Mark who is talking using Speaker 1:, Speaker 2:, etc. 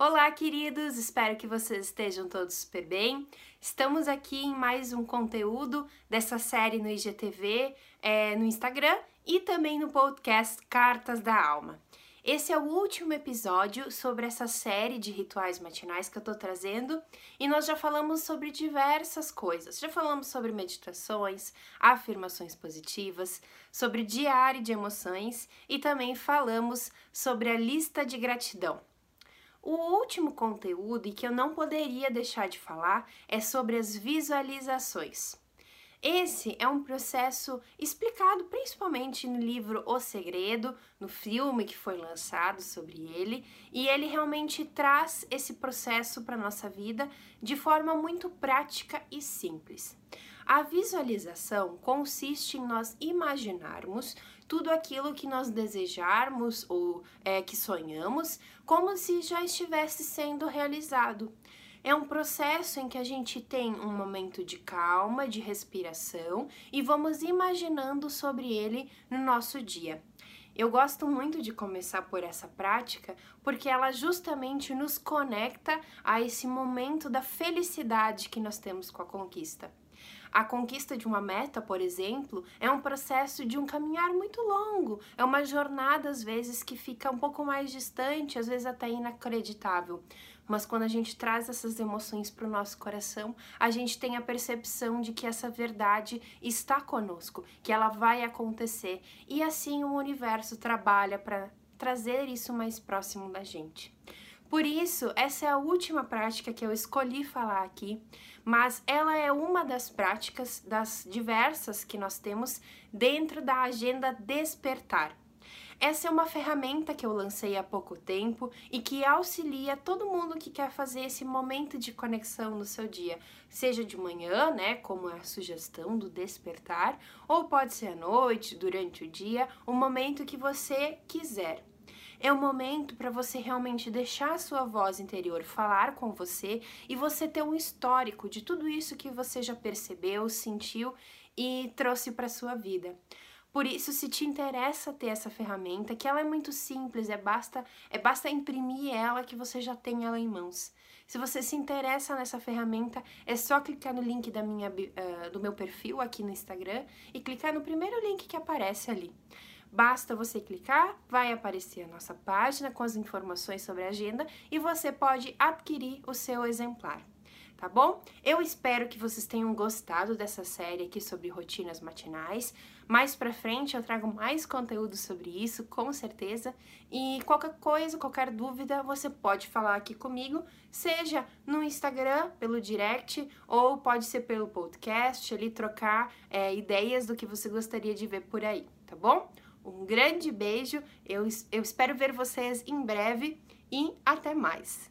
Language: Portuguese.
Speaker 1: Olá, queridos! Espero que vocês estejam todos super bem. Estamos aqui em mais um conteúdo dessa série no IGTV, é, no Instagram e também no podcast Cartas da Alma. Esse é o último episódio sobre essa série de rituais matinais que eu tô trazendo e nós já falamos sobre diversas coisas. Já falamos sobre meditações, afirmações positivas, sobre diário de emoções e também falamos sobre a lista de gratidão. O último conteúdo e que eu não poderia deixar de falar é sobre as visualizações. Esse é um processo explicado principalmente no livro O Segredo, no filme que foi lançado sobre ele, e ele realmente traz esse processo para nossa vida de forma muito prática e simples. A visualização consiste em nós imaginarmos tudo aquilo que nós desejarmos ou é, que sonhamos como se já estivesse sendo realizado. É um processo em que a gente tem um momento de calma, de respiração e vamos imaginando sobre ele no nosso dia. Eu gosto muito de começar por essa prática porque ela justamente nos conecta a esse momento da felicidade que nós temos com a conquista. A conquista de uma meta, por exemplo, é um processo de um caminhar muito longo, é uma jornada às vezes que fica um pouco mais distante, às vezes até inacreditável. Mas quando a gente traz essas emoções para o nosso coração, a gente tem a percepção de que essa verdade está conosco, que ela vai acontecer e assim o universo trabalha para trazer isso mais próximo da gente. Por isso, essa é a última prática que eu escolhi falar aqui, mas ela é uma das práticas das diversas que nós temos dentro da agenda Despertar. Essa é uma ferramenta que eu lancei há pouco tempo e que auxilia todo mundo que quer fazer esse momento de conexão no seu dia, seja de manhã, né, como é a sugestão do despertar, ou pode ser à noite, durante o dia, o momento que você quiser. É o momento para você realmente deixar a sua voz interior falar com você e você ter um histórico de tudo isso que você já percebeu, sentiu e trouxe para sua vida. Por isso, se te interessa ter essa ferramenta, que ela é muito simples, é basta, é basta imprimir ela que você já tem ela em mãos. Se você se interessa nessa ferramenta, é só clicar no link da minha, uh, do meu perfil aqui no Instagram e clicar no primeiro link que aparece ali. Basta você clicar, vai aparecer a nossa página com as informações sobre a agenda e você pode adquirir o seu exemplar. Tá bom? Eu espero que vocês tenham gostado dessa série aqui sobre rotinas matinais. Mais pra frente eu trago mais conteúdo sobre isso, com certeza. E qualquer coisa, qualquer dúvida, você pode falar aqui comigo, seja no Instagram, pelo direct, ou pode ser pelo podcast, ali trocar é, ideias do que você gostaria de ver por aí, tá bom? Um grande beijo, eu, eu espero ver vocês em breve e até mais!